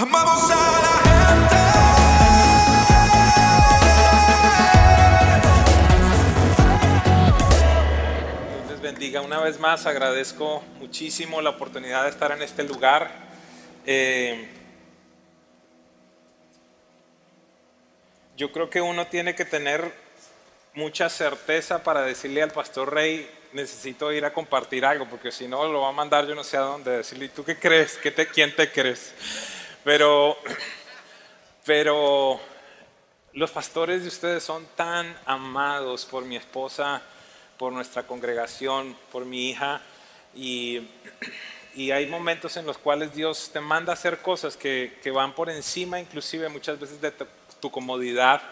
Amamos a la gente. Dios les bendiga. Una vez más agradezco muchísimo la oportunidad de estar en este lugar. Eh, yo creo que uno tiene que tener mucha certeza para decirle al pastor Rey, necesito ir a compartir algo, porque si no lo va a mandar yo no sé a dónde decirle, ¿y tú qué crees? ¿Qué te, ¿Quién te crees? Pero, pero los pastores de ustedes son tan amados por mi esposa, por nuestra congregación, por mi hija, y, y hay momentos en los cuales Dios te manda a hacer cosas que, que van por encima, inclusive muchas veces de tu, tu comodidad,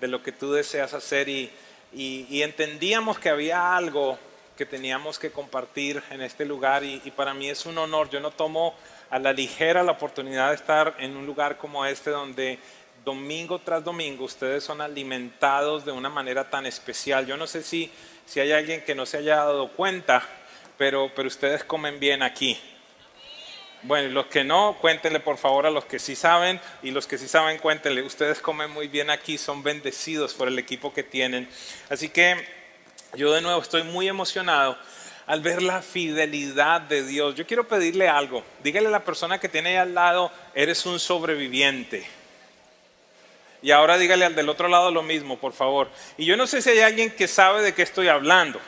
de lo que tú deseas hacer, y, y, y entendíamos que había algo que teníamos que compartir en este lugar y, y, para mí es un honor. Yo no tomo a la ligera la oportunidad de estar en un lugar como este donde domingo tras domingo ustedes son alimentados de una manera tan especial. Yo no sé si, si hay alguien que no se haya dado cuenta, pero, pero ustedes comen bien aquí. Bueno, los que no, cuéntenle por favor a los que sí saben y los que sí saben, cuéntenle. Ustedes comen muy bien aquí, son bendecidos por el equipo que tienen. Así que yo de nuevo estoy muy emocionado al ver la fidelidad de Dios. Yo quiero pedirle algo. Dígale a la persona que tiene ahí al lado, eres un sobreviviente. Y ahora dígale al del otro lado lo mismo, por favor. Y yo no sé si hay alguien que sabe de qué estoy hablando.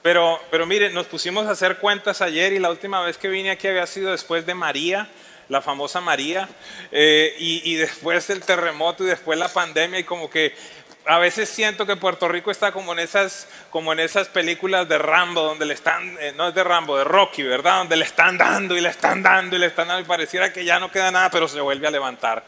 Pero, pero mire, nos pusimos a hacer cuentas ayer y la última vez que vine aquí había sido después de María, la famosa María, eh, y, y después del terremoto y después la pandemia y como que a veces siento que Puerto Rico está como en esas, como en esas películas de Rambo, donde le están, eh, no es de Rambo, de Rocky, ¿verdad? Donde le están dando y le están dando y le están dando y pareciera que ya no queda nada, pero se vuelve a levantar.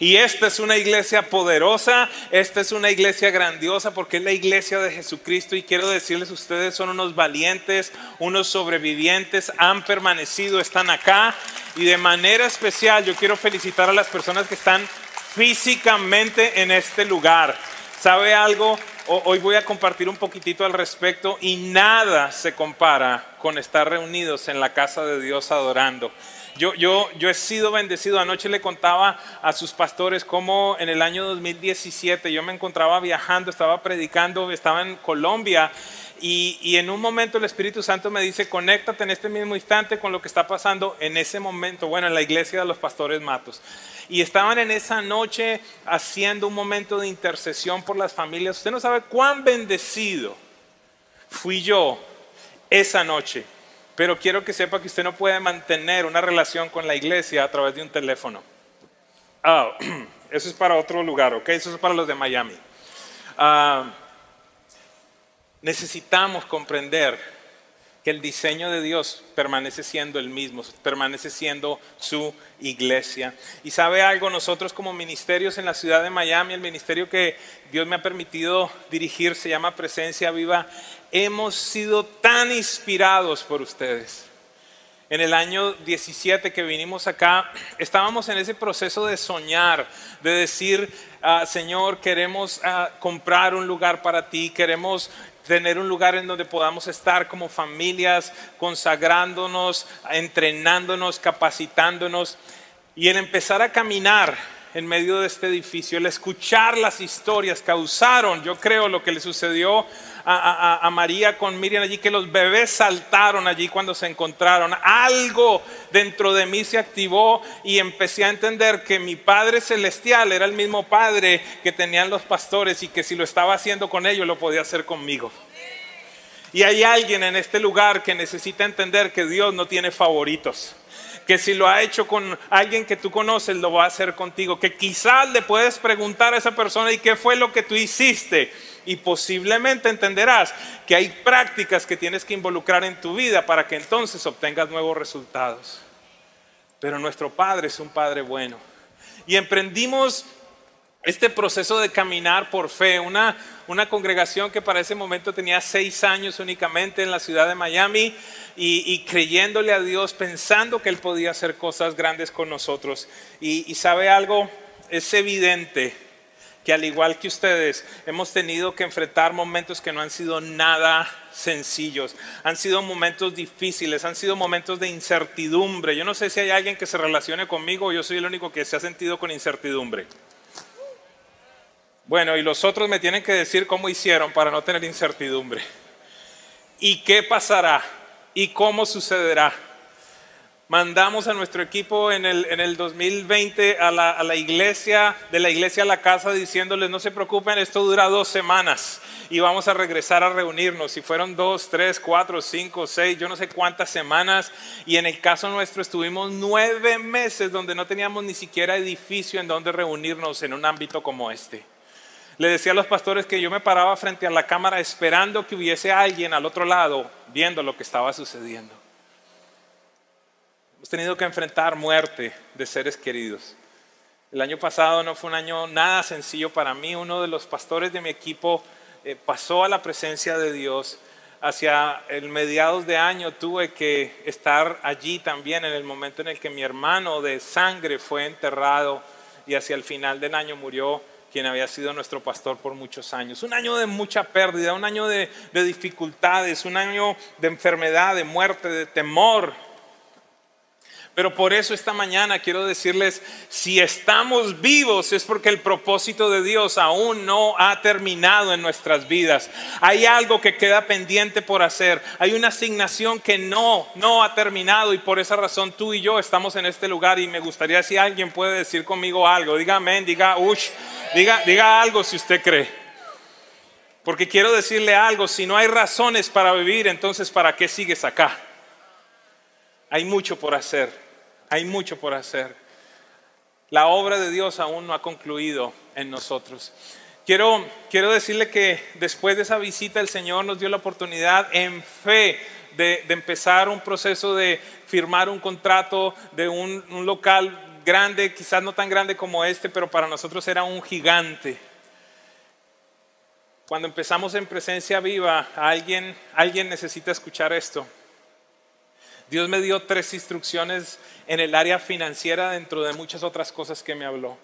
Y esta es una iglesia poderosa, esta es una iglesia grandiosa porque es la iglesia de Jesucristo y quiero decirles, ustedes son unos valientes, unos sobrevivientes, han permanecido, están acá y de manera especial yo quiero felicitar a las personas que están físicamente en este lugar. ¿Sabe algo? Hoy voy a compartir un poquitito al respecto y nada se compara con estar reunidos en la casa de Dios adorando. Yo, yo, yo he sido bendecido. Anoche le contaba a sus pastores cómo en el año 2017 yo me encontraba viajando, estaba predicando, estaba en Colombia y, y, en un momento el Espíritu Santo me dice, conéctate en este mismo instante con lo que está pasando en ese momento, bueno, en la iglesia de los pastores Matos. Y estaban en esa noche haciendo un momento de intercesión por las familias. Usted no sabe cuán bendecido fui yo esa noche. Pero quiero que sepa que usted no puede mantener una relación con la iglesia a través de un teléfono. Oh, eso es para otro lugar, ¿ok? Eso es para los de Miami. Uh, necesitamos comprender que el diseño de Dios permanece siendo el mismo, permanece siendo su iglesia. Y sabe algo, nosotros como ministerios en la ciudad de Miami, el ministerio que Dios me ha permitido dirigir se llama Presencia Viva, hemos sido tan inspirados por ustedes. En el año 17 que vinimos acá, estábamos en ese proceso de soñar, de decir, uh, Señor, queremos uh, comprar un lugar para ti, queremos tener un lugar en donde podamos estar como familias, consagrándonos, entrenándonos, capacitándonos y el empezar a caminar en medio de este edificio, el escuchar las historias causaron, yo creo, lo que le sucedió a, María con Miriam allí, que los bebés saltaron allí cuando se encontraron. Algo dentro de mí se activó y empecé a entender que mi Padre Celestial era el mismo Padre que tenían los pastores y que si lo estaba haciendo con ellos, lo podía hacer conmigo. Y hay alguien en este lugar que necesita entender que Dios no tiene favoritos que si lo ha hecho con alguien que tú conoces, lo va a hacer contigo, que quizás le puedes preguntar a esa persona y qué fue lo que tú hiciste. Y posiblemente entenderás que hay prácticas que tienes que involucrar en tu vida para que entonces obtengas nuevos resultados. Pero nuestro Padre es un Padre bueno. Y emprendimos este proceso de caminar por fe, una, congregación que para ese momento tenía seis años únicamente en la ciudad de Miami y, creyéndole a Dios, pensando que Él podía hacer cosas grandes con nosotros. Y, sabe algo, es evidente que al igual que ustedes hemos tenido que enfrentar momentos que no han sido nada sencillos, han sido momentos difíciles, han sido momentos de incertidumbre. Yo no sé si hay alguien que se relacione conmigo yo soy el único que se ha sentido con incertidumbre. Bueno, y los otros me tienen que decir cómo hicieron para no tener incertidumbre. ¿Y qué pasará? ¿Y cómo sucederá? Mandamos a nuestro equipo en el, en el 2020 a la, a la iglesia, de la iglesia a la casa, diciéndoles, no se preocupen, esto dura dos semanas y vamos a regresar a reunirnos. Y fueron dos, tres, cuatro, cinco, seis, yo no sé cuántas semanas. Y en el caso nuestro estuvimos nueve meses donde no teníamos ni siquiera edificio en donde reunirnos en un ámbito como este. Le decía a los pastores que yo me paraba frente a la cámara esperando que hubiese alguien al otro lado viendo lo que estaba sucediendo. Hemos tenido que enfrentar muerte de seres queridos. El año pasado no fue un año nada sencillo para mí. Uno de los pastores de mi equipo eh, pasó a la presencia de Dios. Hacia el mediados de año tuve que estar allí también en el momento en el que mi hermano de sangre fue enterrado y hacia el final del año murió quien había sido nuestro pastor por muchos años. Un año de mucha pérdida, un año de, de dificultades, un año de enfermedad, de muerte, de temor, pero por eso esta mañana quiero decirles, si estamos vivos es porque el propósito de Dios aún no ha terminado en nuestras vidas. Hay algo que queda pendiente por hacer. Hay una asignación que no, no ha terminado y por esa razón tú y yo estamos en este lugar y me gustaría si alguien puede decir conmigo algo. Diga amén, diga ush, diga, diga algo si usted cree. Porque quiero decirle algo, si no hay razones para vivir, entonces ¿para qué sigues acá? Hay mucho por hacer. Hay mucho por hacer. La obra de Dios aún no ha concluido en nosotros. Quiero, quiero decirle que después de esa visita el Señor nos dio la oportunidad en fe de, empezar un proceso de firmar un contrato de un, un local grande, quizás no tan grande como este, pero para nosotros era un gigante. Cuando empezamos en presencia viva, alguien, alguien necesita escuchar esto. Dios me dio tres instrucciones en el área financiera dentro de muchas otras cosas que me habló.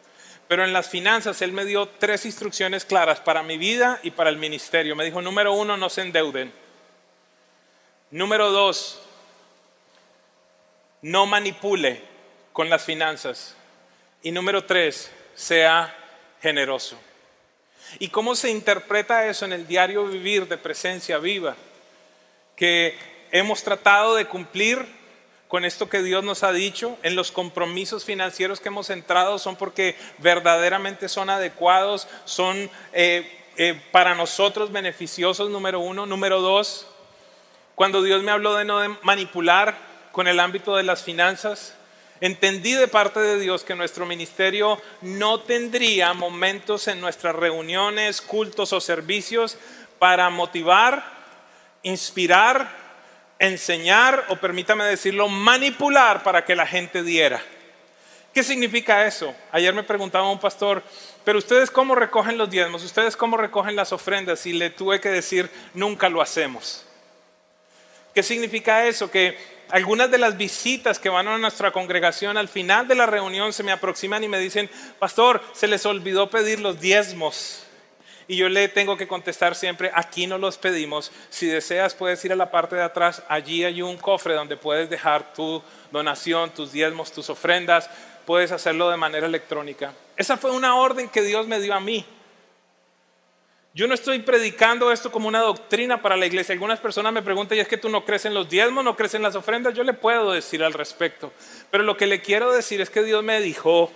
Pero en las finanzas Él me dio tres instrucciones claras para mi vida y para el ministerio. Me dijo, número uno, no se endeuden. Número dos, no manipule con las finanzas. Y número tres, sea generoso. ¿Y cómo se interpreta eso en el diario vivir de presencia viva? Que hemos tratado de cumplir con esto que Dios nos ha dicho, en los compromisos financieros que hemos entrado, son porque verdaderamente son adecuados, son eh, eh, para nosotros beneficiosos, número uno. Número dos, cuando Dios me habló de no manipular con el ámbito de las finanzas, entendí de parte de Dios que nuestro ministerio no tendría momentos en nuestras reuniones, cultos o servicios para motivar, inspirar enseñar o permítame decirlo, manipular para que la gente diera. ¿Qué significa eso? Ayer me preguntaba un pastor, pero ustedes cómo recogen los diezmos, ustedes cómo recogen las ofrendas y le tuve que decir, nunca lo hacemos. ¿Qué significa eso? Que algunas de las visitas que van a nuestra congregación al final de la reunión se me aproximan y me dicen, pastor, se les olvidó pedir los diezmos. Y yo le tengo que contestar siempre, aquí no los pedimos. Si deseas, puedes ir a la parte de atrás. Allí hay un cofre donde puedes dejar tu donación, tus diezmos, tus ofrendas. Puedes hacerlo de manera electrónica. Esa fue una orden que Dios me dio a mí. Yo no estoy predicando esto como una doctrina para la iglesia. Algunas personas me preguntan, ¿y es que tú no crees en los diezmos, no crees en las ofrendas? Yo le puedo decir al respecto. Pero lo que le quiero decir es que Dios me dijo,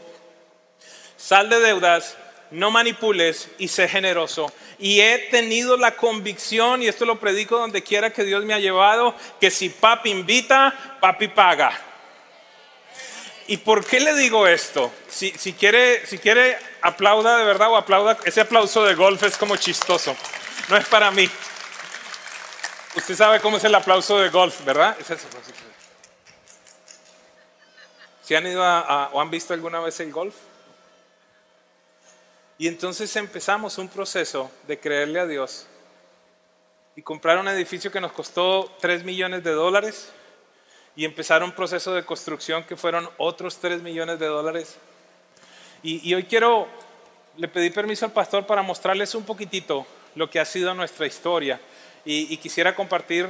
sal de deudas, no manipules y sé generoso. Y he tenido la convicción, y esto lo predico donde quiera que Dios me ha llevado, que si papi invita, papi paga. ¿Y por qué le digo esto? Si, si, quiere, si quiere, aplauda de verdad o aplauda. Ese aplauso de golf es como chistoso. No es para mí. Usted sabe cómo es el aplauso de golf, ¿verdad? Es eso. ¿Si han ido o han visto alguna vez el golf? Y entonces empezamos un proceso de creerle a Dios y comprar un edificio que nos costó 3 millones de dólares y empezar un proceso de construcción que fueron otros 3 millones de dólares. Y, hoy quiero, le pedí permiso al pastor para mostrarles un poquitito lo que ha sido nuestra historia y, y quisiera compartir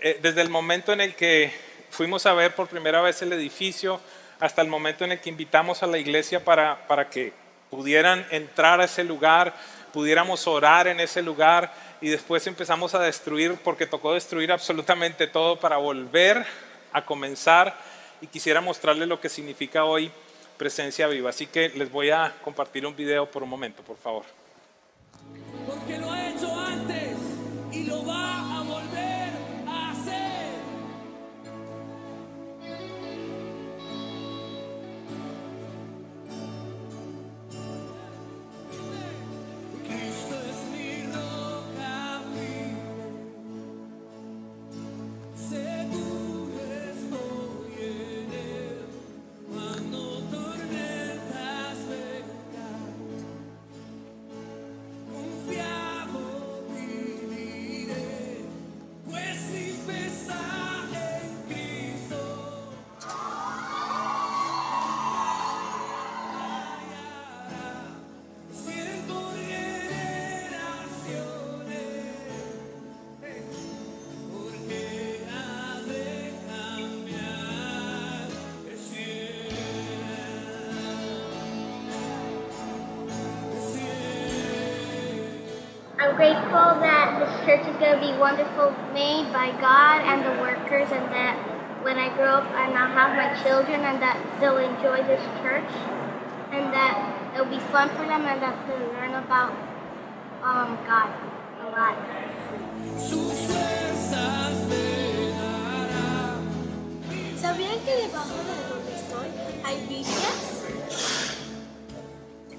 eh, desde el momento en el que fuimos a ver por primera vez el edificio hasta el momento en el que invitamos a la iglesia para, para que pudieran entrar a ese lugar, pudiéramos orar en ese lugar y después empezamos a destruir porque tocó destruir absolutamente todo para volver a comenzar y quisiera mostrarles lo que significa hoy presencia viva. Así que les voy a compartir un video por un momento, por favor. To be wonderful, made by God and the workers, and that when I grow up and I'll have my children, and that they'll enjoy this church, and that it'll be fun for them, and that they'll learn about um, God a lot. ¿Sabían que debajo de donde estoy hay villas?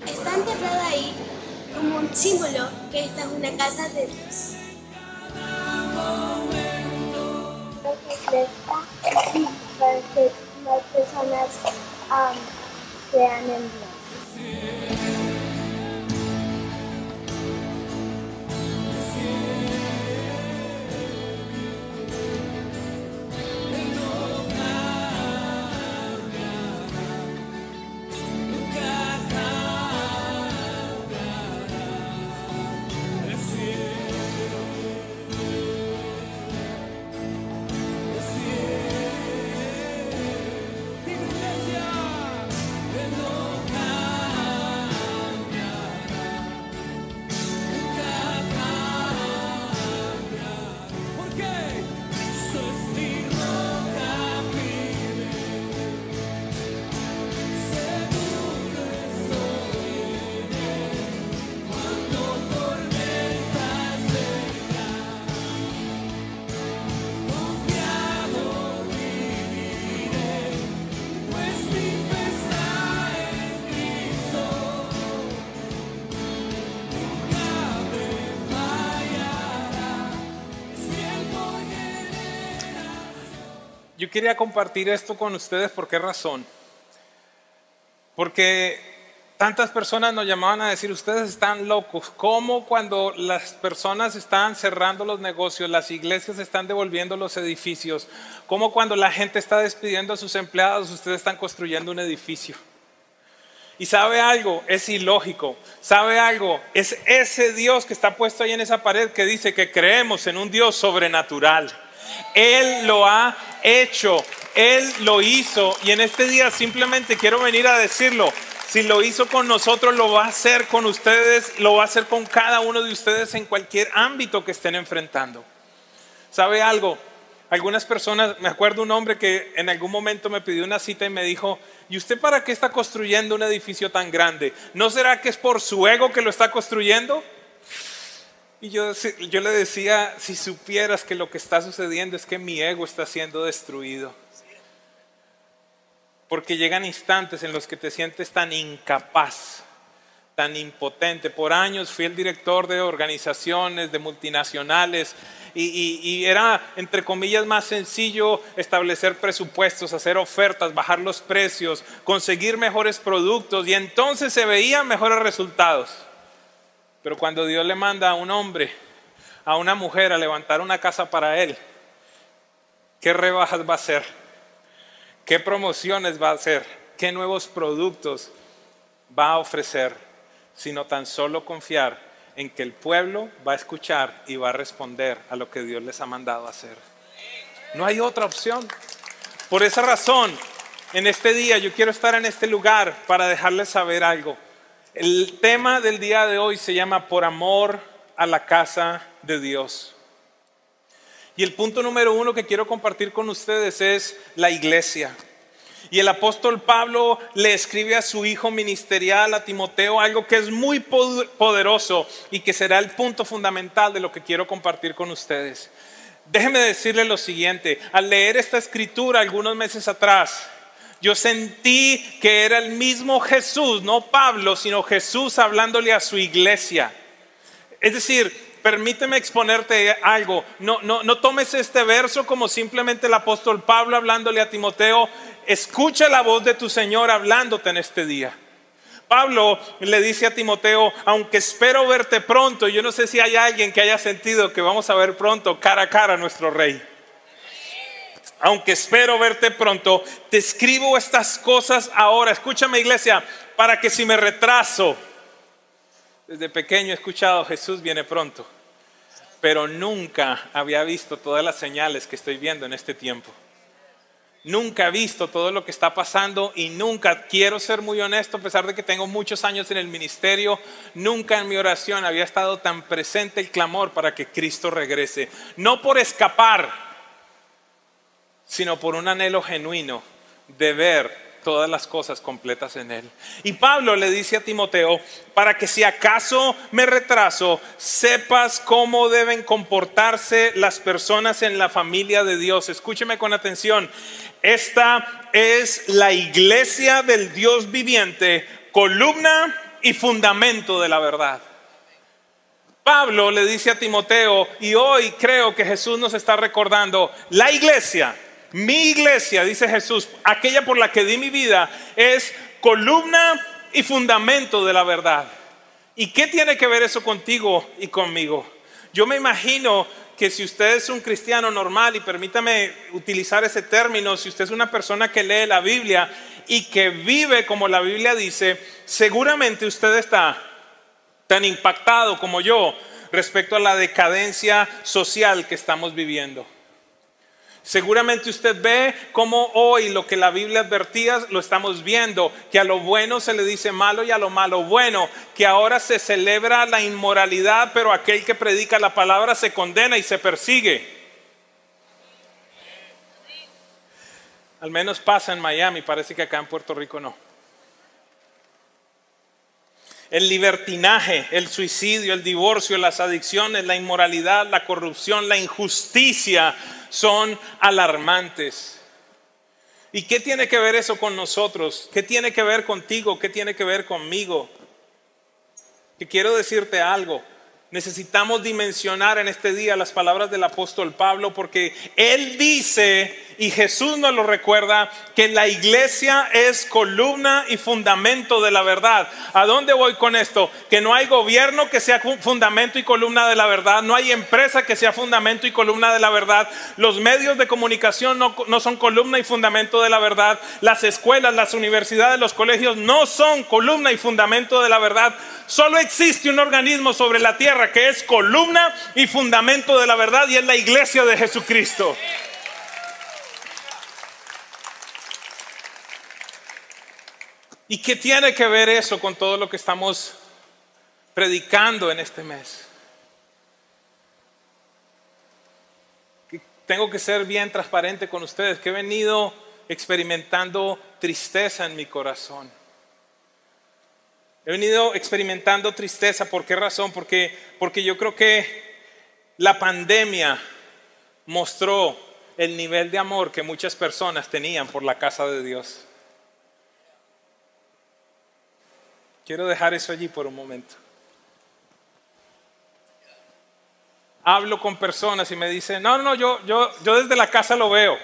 Está enterrada ahí como un símbolo que esta es una casa de Dios. Las personas um, crean en quería compartir esto con ustedes por qué razón. Porque tantas personas nos llamaban a decir, ustedes están locos. ¿Cómo cuando las personas están cerrando los negocios, las iglesias están devolviendo los edificios? ¿Cómo cuando la gente está despidiendo a sus empleados, ustedes están construyendo un edificio? Y sabe algo, es ilógico. Sabe algo, es ese Dios que está puesto ahí en esa pared que dice que creemos en un Dios sobrenatural. Él lo ha hecho, Él lo hizo y en este día simplemente quiero venir a decirlo. Si lo hizo con nosotros, lo va a hacer con ustedes, lo va a hacer con cada uno de ustedes en cualquier ámbito que estén enfrentando. ¿Sabe algo? Algunas personas, me acuerdo un hombre que en algún momento me pidió una cita y me dijo, ¿y usted para qué está construyendo un edificio tan grande? ¿No será que es por su ego que lo está construyendo? Y yo, le decía, si supieras que lo que está sucediendo es que mi ego está siendo destruido. Porque llegan instantes en los que te sientes tan incapaz, tan impotente. Por años fui el director de organizaciones, de multinacionales, y era, entre comillas, más sencillo establecer presupuestos, hacer ofertas, bajar los precios, conseguir mejores productos, y entonces se veían mejores resultados. Pero cuando Dios le manda a un hombre, a una mujer a levantar una casa para él, ¿qué rebajas va a hacer? ¿Qué promociones va a hacer? ¿Qué nuevos productos va a ofrecer? sino tan solo confiar en que el pueblo va a escuchar y va a responder a lo que Dios les ha mandado hacer. No hay otra opción. Por esa razón, en este día yo quiero estar en este lugar para dejarles saber algo. El tema del día de hoy se llama Por amor a la casa de Dios. Y el punto número uno que quiero compartir con ustedes es la iglesia. Y el apóstol Pablo le escribe a su hijo ministerial, a Timoteo, algo que es muy poderoso y que será el punto fundamental de lo que quiero compartir con ustedes. Déjeme decirle lo siguiente, al leer esta escritura algunos meses atrás, yo sentí que era el mismo Jesús, no Pablo, sino Jesús hablándole a su iglesia. Es decir, permíteme exponerte algo. No, no, no tomes este verso como simplemente el apóstol Pablo hablándole a Timoteo. Escucha la voz de tu Señor hablándote en este día. Pablo le dice a Timoteo, aunque espero verte pronto, yo no sé si hay alguien que haya sentido que vamos a ver pronto cara a cara a nuestro rey. Aunque espero verte pronto, te escribo estas cosas ahora. Escúchame iglesia, para que si me retraso, desde pequeño he escuchado Jesús viene pronto, pero nunca había visto todas las señales que estoy viendo en este tiempo. Nunca he visto todo lo que está pasando y nunca, quiero ser muy honesto, a pesar de que tengo muchos años en el ministerio, nunca en mi oración había estado tan presente el clamor para que Cristo regrese. No por escapar, sino por un anhelo genuino de ver todas las cosas completas en Él. Y Pablo le dice a Timoteo, para que si acaso me retraso, sepas cómo deben comportarse las personas en la familia de Dios. Escúcheme con atención. Esta es la iglesia del Dios viviente, columna y fundamento de la verdad. Pablo le dice a Timoteo, y hoy creo que Jesús nos está recordando, la iglesia mi iglesia, dice Jesús, aquella por la que di mi vida, es columna y fundamento de la verdad. ¿Y qué tiene que ver eso contigo y conmigo? Yo me imagino que si usted es un cristiano normal, y permítame utilizar ese término, si usted es una persona que lee la Biblia y que vive como la Biblia dice, seguramente usted está tan impactado como yo respecto a la decadencia social que estamos viviendo. Seguramente usted ve cómo hoy lo que la Biblia advertía lo estamos viendo, que a lo bueno se le dice malo y a lo malo bueno, que ahora se celebra la inmoralidad, pero aquel que predica la palabra se condena y se persigue. Al menos pasa en Miami, parece que acá en Puerto Rico no. El libertinaje, el suicidio, el divorcio, las adicciones, la inmoralidad, la corrupción, la injusticia son alarmantes. ¿Y qué tiene que ver eso con nosotros? ¿Qué tiene que ver contigo? ¿Qué tiene que ver conmigo? Que quiero decirte algo. Necesitamos dimensionar en este día las palabras del apóstol Pablo porque él dice, y Jesús nos lo recuerda, que la iglesia es columna y fundamento de la verdad. ¿A dónde voy con esto? Que no hay gobierno que sea fundamento y columna de la verdad, no hay empresa que sea fundamento y columna de la verdad, los medios de comunicación no, no son columna y fundamento de la verdad, las escuelas, las universidades, los colegios no son columna y fundamento de la verdad. Solo existe un organismo sobre la tierra que es columna y fundamento de la verdad y es la iglesia de Jesucristo. ¿Y qué tiene que ver eso con todo lo que estamos predicando en este mes? tengo que ser bien transparente con ustedes, que he venido experimentando tristeza en mi corazón. He venido experimentando tristeza. ¿Por qué razón? Porque, porque yo creo que la pandemia mostró el nivel de amor que muchas personas tenían por la casa de Dios. Quiero dejar eso allí por un momento. Hablo con personas y me dicen, no, no, yo, yo, yo desde la casa lo veo.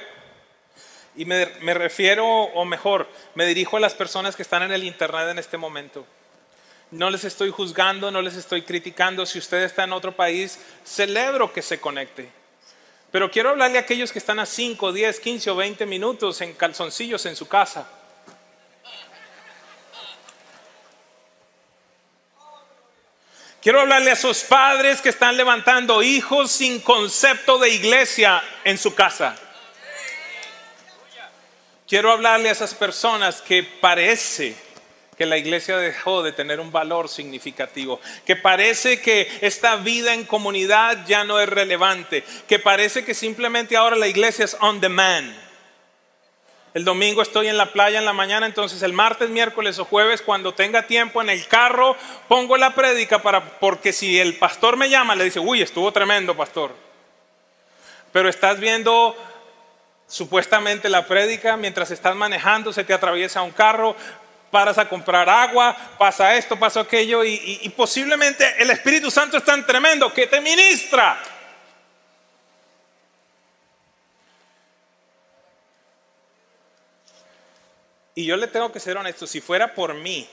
Y me, me refiero, o mejor, me dirijo a las personas que están en el Internet en este momento. No les estoy juzgando, no les estoy criticando. Si usted está en otro país, celebro que se conecte. Pero quiero hablarle a aquellos que están a 5, 10, 15 o 20 minutos en calzoncillos en su casa. Quiero hablarle a esos padres que están levantando hijos sin concepto de iglesia en su casa. Quiero hablarle a esas personas que parece que la iglesia dejó de tener un valor significativo, que parece que esta vida en comunidad ya no es relevante, que parece que simplemente ahora la iglesia es on demand. El domingo estoy en la playa en la mañana, entonces el martes, miércoles o jueves, cuando tenga tiempo en el carro, pongo la prédica para, porque si el pastor me llama, le dice, uy, estuvo tremendo, pastor. Pero estás viendo supuestamente la prédica mientras estás manejando, se te atraviesa un carro, paras a comprar agua, pasa esto, pasa aquello, y, y- y posiblemente el Espíritu Santo es tan tremendo que te ministra. Y yo le tengo que ser honesto, si fuera por mí,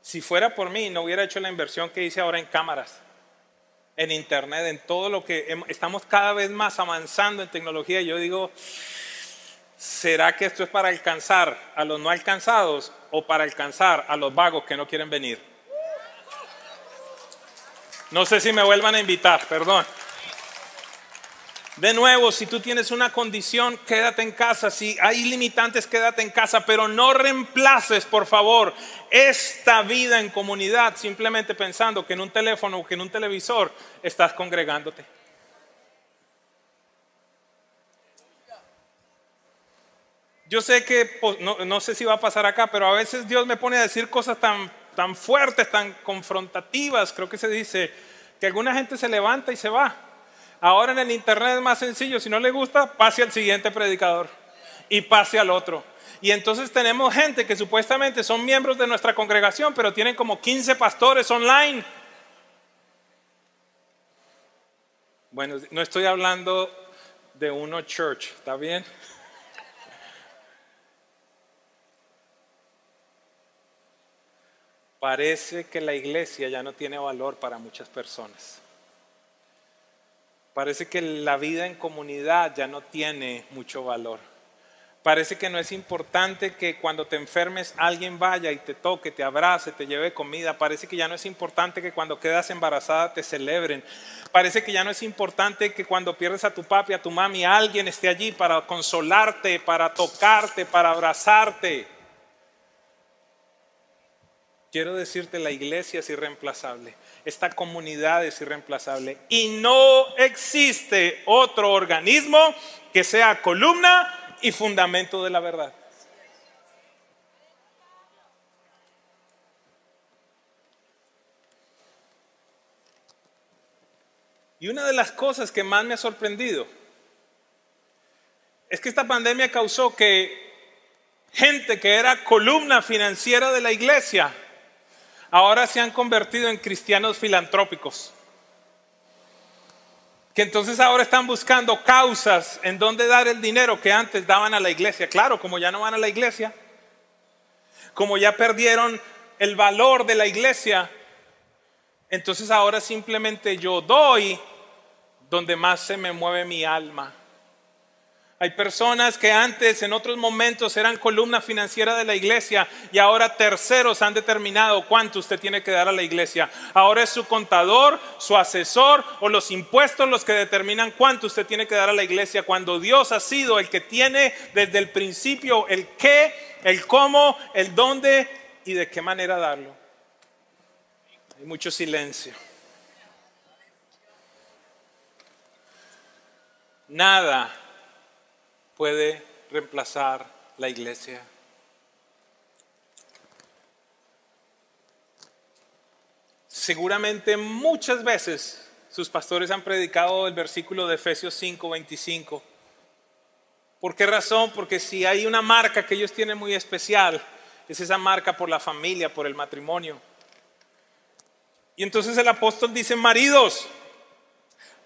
si fuera por mí, no hubiera hecho la inversión que hice ahora en cámaras, en internet, en todo lo que estamos cada vez más avanzando en tecnología. Yo digo, ¿será que esto es para alcanzar a los no alcanzados o para alcanzar a los vagos que no quieren venir? No sé si me vuelvan a invitar, perdón. De nuevo, si tú tienes una condición, quédate en casa. Si hay limitantes, quédate en casa. Pero no reemplaces, por favor, esta vida en comunidad simplemente pensando que en un teléfono o que en un televisor estás congregándote. Yo sé que, pues, no, sé si va a pasar acá, pero a veces Dios me pone a decir cosas tan, tan fuertes, tan confrontativas. Creo que se dice que alguna gente se levanta y se va. Ahora en el internet es más sencillo. Si no le gusta, pase al siguiente predicador y pase al otro. Y entonces tenemos gente que supuestamente son miembros de nuestra congregación, pero tienen como 15 pastores online. Bueno, no estoy hablando de uno church, ¿está bien? Parece que la iglesia ya no tiene valor para muchas personas. Parece que la vida en comunidad ya no tiene mucho valor. Parece que no es importante que cuando te enfermes alguien vaya y te toque, te abrace, te lleve comida. Parece que ya no es importante que cuando quedas embarazada te celebren. Parece que ya no es importante que cuando pierdes a tu papi, a tu mami, alguien esté allí para consolarte, para tocarte, para abrazarte. Quiero decirte, la iglesia es irreemplazable, esta comunidad es irreemplazable y no existe otro organismo que sea columna y fundamento de la verdad. Y una de las cosas que más me ha sorprendido es que esta pandemia causó que gente que era columna financiera de la iglesia ahora se han convertido en cristianos filantrópicos. Que entonces ahora están buscando causas en donde dar el dinero que antes daban a la iglesia. Claro, como ya no van a la iglesia, como ya perdieron el valor de la iglesia, entonces ahora simplemente yo doy donde más se me mueve mi alma. Hay personas que antes, en otros momentos, eran columna financiera de la iglesia y ahora terceros han determinado cuánto usted tiene que dar a la iglesia. Ahora es su contador, su asesor o los impuestos los que determinan cuánto usted tiene que dar a la iglesia cuando Dios ha sido el que tiene desde el principio el qué, el cómo, el dónde y de qué manera darlo. Hay mucho silencio. Nada puede reemplazar la iglesia. Seguramente muchas veces sus pastores han predicado el versículo de Efesios 5, 25. ¿Por qué razón? Porque si hay una marca que ellos tienen muy especial, es esa marca por la familia, por el matrimonio. Y entonces el apóstol dice, maridos,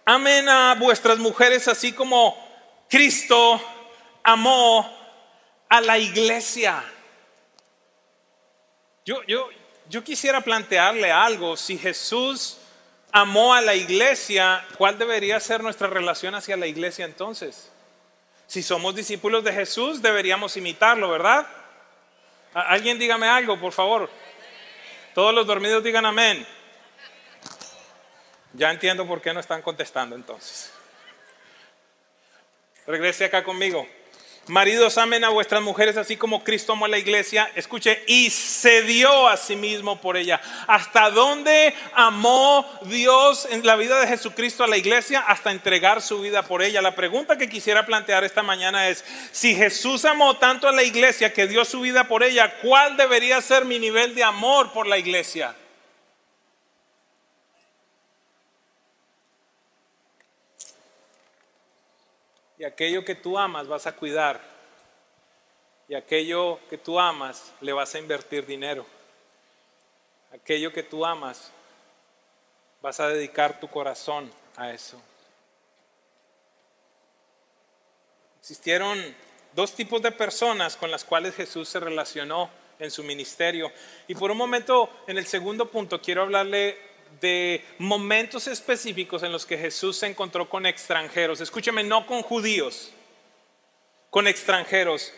amen a vuestras mujeres así como Cristo amó a la iglesia. Yo, yo, yo quisiera plantearle algo. Si Jesús amó a la iglesia, ¿cuál debería ser nuestra relación hacia la iglesia entonces? Si somos discípulos de Jesús, deberíamos imitarlo, ¿verdad? Alguien dígame algo, por favor. Todos los dormidos digan amén. Ya entiendo por qué no están contestando entonces. Regrese acá conmigo. Maridos, amen a vuestras mujeres así como Cristo amó a la iglesia. Escuche, y se dio a sí mismo por ella. ¿Hasta dónde amó Dios en la vida de Jesucristo a la iglesia? Hasta entregar su vida por ella. La pregunta que quisiera plantear esta mañana es, si Jesús amó tanto a la iglesia que dio su vida por ella, ¿cuál debería ser mi nivel de amor por la iglesia? Y aquello que tú amas vas a cuidar. Y aquello que tú amas le vas a invertir dinero. Aquello que tú amas vas a dedicar tu corazón a eso. Existieron dos tipos de personas con las cuales Jesús se relacionó en su ministerio. Y por un momento, en el segundo punto, quiero hablarle de momentos específicos en los que Jesús se encontró con extranjeros. Escúcheme, no con judíos, con extranjeros.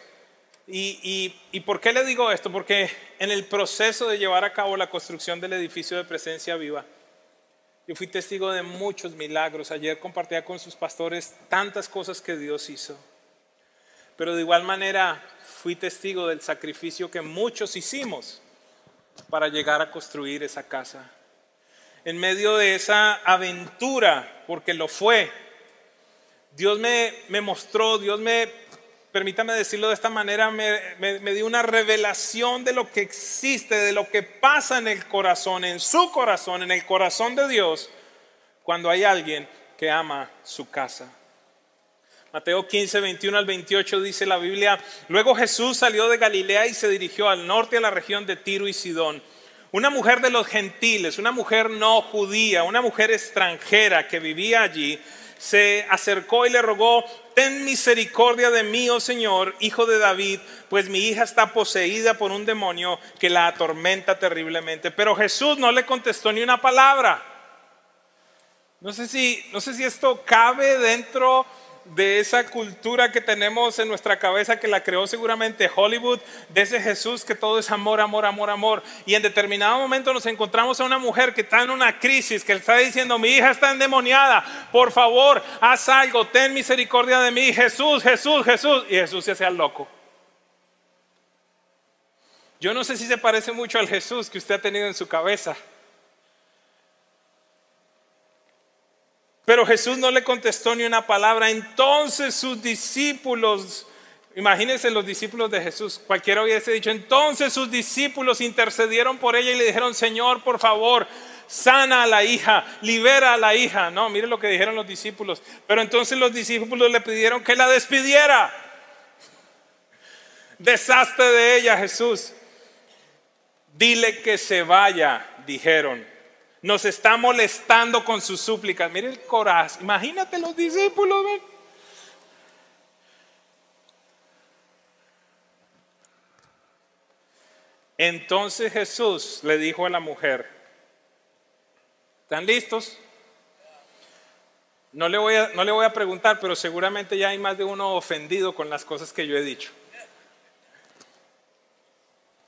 Y, y, por qué le digo esto? Porque en el proceso de llevar a cabo la construcción del edificio de presencia viva, yo fui testigo de muchos milagros. Ayer compartía con sus pastores tantas cosas que Dios hizo. Pero de igual manera fui testigo del sacrificio que muchos hicimos para llegar a construir esa casa en medio de esa aventura, porque lo fue, Dios me, me mostró, Dios me, permítame decirlo de esta manera, me, me, dio una revelación de lo que existe, de lo que pasa en el corazón, en su corazón, en el corazón de Dios, cuando hay alguien que ama su casa. Mateo 15, 21 al 28 dice la Biblia, luego Jesús salió de Galilea y se dirigió al norte a la región de Tiro y Sidón. Una mujer de los gentiles, una mujer no judía, una mujer extranjera que vivía allí, se acercó y le rogó, ten misericordia de mí, oh Señor, hijo de David, pues mi hija está poseída por un demonio que la atormenta terriblemente. Pero Jesús no le contestó ni una palabra. No sé si, no sé si esto cabe dentro de esa cultura que tenemos en nuestra cabeza que la creó seguramente Hollywood, de ese Jesús que todo es amor, amor, amor, amor. Y en determinado momento nos encontramos a una mujer que está en una crisis, que está diciendo, mi hija está endemoniada, por favor, haz algo, ten misericordia de mí, Jesús, Jesús, Jesús. Y Jesús se hace loco. Yo no sé si se parece mucho al Jesús que usted ha tenido en su cabeza. Pero Jesús no le contestó ni una palabra. Entonces sus discípulos, imagínense los discípulos de Jesús, cualquiera hubiese dicho, entonces sus discípulos intercedieron por ella y le dijeron, Señor, por favor, sana a la hija, libera a la hija. No, mire lo que dijeron los discípulos. Pero entonces los discípulos le pidieron que la despidiera. Desastre de ella, Jesús. Dile que se vaya, dijeron. Nos está molestando con sus súplicas. Mire el corazón. Imagínate los discípulos. Entonces Jesús le dijo a la mujer, ¿están listos? No le, voy a, no le voy a preguntar, pero seguramente ya hay más de uno ofendido con las cosas que yo he dicho.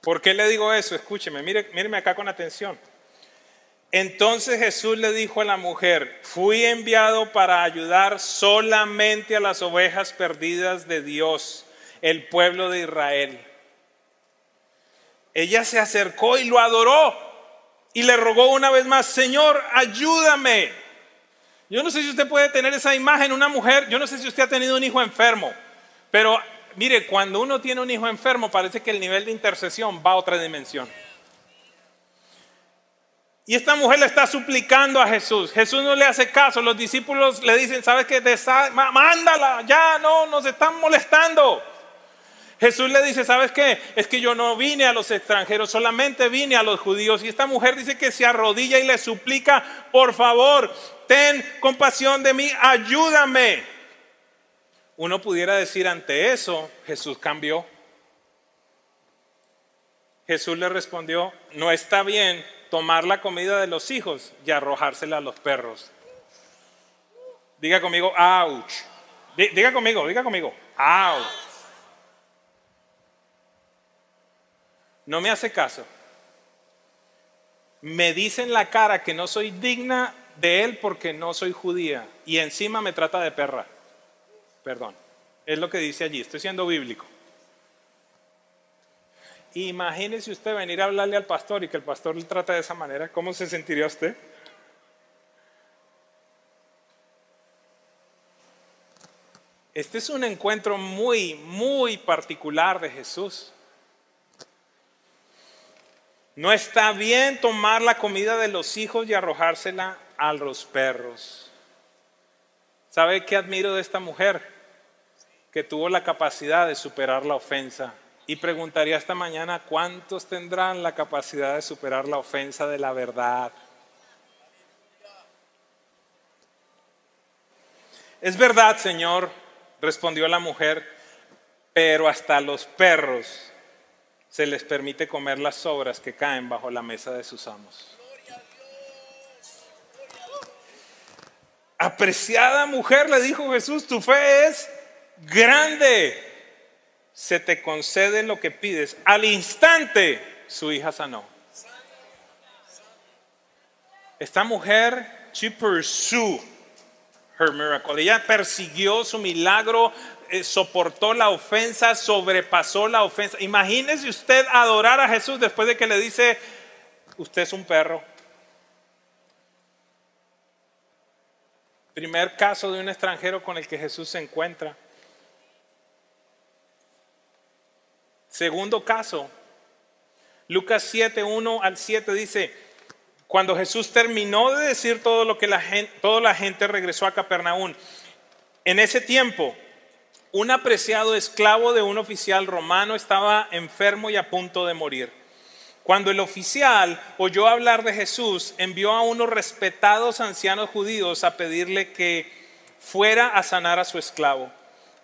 ¿Por qué le digo eso? Escúcheme, mire, míreme acá con atención. Entonces Jesús le dijo a la mujer, fui enviado para ayudar solamente a las ovejas perdidas de Dios, el pueblo de Israel. Ella se acercó y lo adoró y le rogó una vez más, Señor, ayúdame. Yo no sé si usted puede tener esa imagen, una mujer, yo no sé si usted ha tenido un hijo enfermo, pero mire, cuando uno tiene un hijo enfermo parece que el nivel de intercesión va a otra dimensión. Y esta mujer le está suplicando a Jesús. Jesús no le hace caso. Los discípulos le dicen, ¿sabes qué? Mándala, ya no, nos están molestando. Jesús le dice, ¿sabes qué? Es que yo no vine a los extranjeros, solamente vine a los judíos. Y esta mujer dice que se arrodilla y le suplica, por favor, ten compasión de mí, ayúdame. Uno pudiera decir ante eso, Jesús cambió. Jesús le respondió, no está bien tomar la comida de los hijos y arrojársela a los perros. Diga conmigo, ouch. Diga conmigo, diga conmigo, ouch. No me hace caso. Me dice en la cara que no soy digna de él porque no soy judía y encima me trata de perra. Perdón, es lo que dice allí, estoy siendo bíblico. Imagínese usted venir a hablarle al pastor y que el pastor le trata de esa manera, ¿cómo se sentiría usted? Este es un encuentro muy, muy particular de Jesús. No está bien tomar la comida de los hijos y arrojársela a los perros. ¿Sabe qué admiro de esta mujer? Que tuvo la capacidad de superar la ofensa. Y preguntaría esta mañana, ¿cuántos tendrán la capacidad de superar la ofensa de la verdad? Es verdad, Señor, respondió la mujer, pero hasta los perros se les permite comer las sobras que caen bajo la mesa de sus amos. Apreciada mujer, le dijo Jesús, tu fe es grande. Se te concede lo que pides. Al instante su hija sanó. Esta mujer, she pursued her miracle. Ella persiguió su milagro, eh, soportó la ofensa, sobrepasó la ofensa. Imagínese usted adorar a Jesús después de que le dice, usted es un perro. Primer caso de un extranjero con el que Jesús se encuentra. Segundo caso, Lucas 7, 1 al 7 dice, cuando Jesús terminó de decir todo lo que la gente, toda la gente regresó a Capernaum, en ese tiempo, un apreciado esclavo de un oficial romano estaba enfermo y a punto de morir. Cuando el oficial oyó hablar de Jesús, envió a unos respetados ancianos judíos a pedirle que fuera a sanar a su esclavo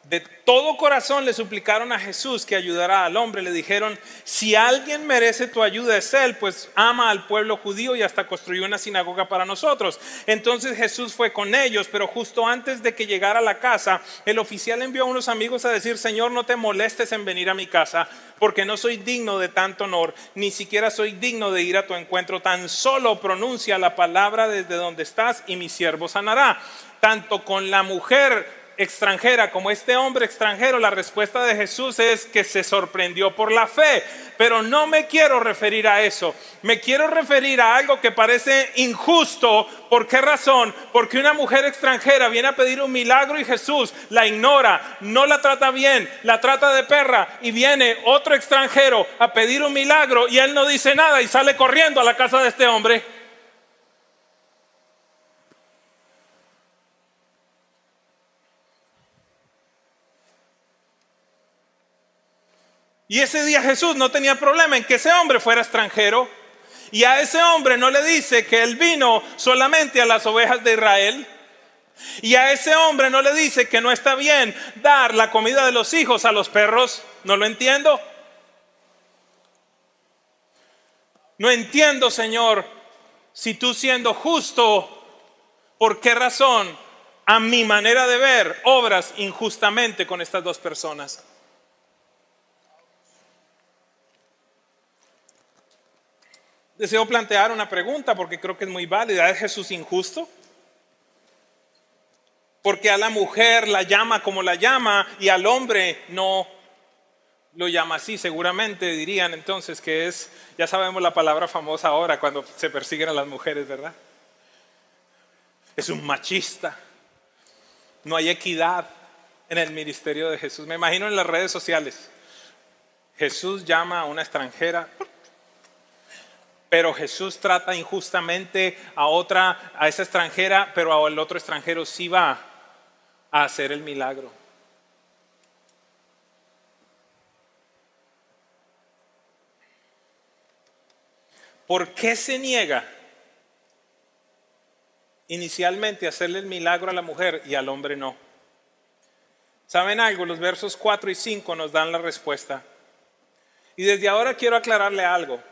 de todo corazón le suplicaron a Jesús que ayudara al hombre. Le dijeron, si alguien merece tu ayuda es él, pues ama al pueblo judío y hasta construyó una sinagoga para nosotros. Entonces Jesús fue con ellos, pero justo antes de que llegara a la casa, el oficial envió a unos amigos a decir, Señor, no te molestes en venir a mi casa, porque no soy digno de tanto honor, ni siquiera soy digno de ir a tu encuentro. Tan solo pronuncia la palabra desde donde estás y mi siervo sanará. Tanto con la mujer extranjera como este hombre extranjero, la respuesta de Jesús es que se sorprendió por la fe. Pero no me quiero referir a eso. Me quiero referir a algo que parece injusto. ¿Por qué razón? Porque una mujer extranjera viene a pedir un milagro y Jesús la ignora, no la trata bien, la trata de perra y viene otro extranjero a pedir un milagro y él no dice nada y sale corriendo a la casa de este hombre. Y ese día Jesús no tenía problema en que ese hombre fuera extranjero. Y a ese hombre no le dice que él vino solamente a las ovejas de Israel. Y a ese hombre no le dice que no está bien dar la comida de los hijos a los perros. No lo entiendo. No entiendo, Señor, si tú siendo justo, ¿por qué razón, a mi manera de ver, obras injustamente con estas dos personas? Deseo plantear una pregunta porque creo que es muy válida. ¿Es Jesús injusto? Porque a la mujer la llama como la llama y al hombre no lo llama así. Seguramente dirían entonces que es, ya sabemos la palabra famosa ahora cuando se persiguen a las mujeres, ¿verdad? Es un machista. No hay equidad en el ministerio de Jesús. Me imagino en las redes sociales. Jesús llama a una extranjera pero Jesús trata injustamente a otra, a esa extranjera, pero al otro extranjero sí va a hacer el milagro. ¿Por qué se niega inicialmente a hacerle el milagro a la mujer y al hombre no? ¿Saben algo? Los versos 4 y 5 nos dan la respuesta. Y desde ahora quiero aclararle algo.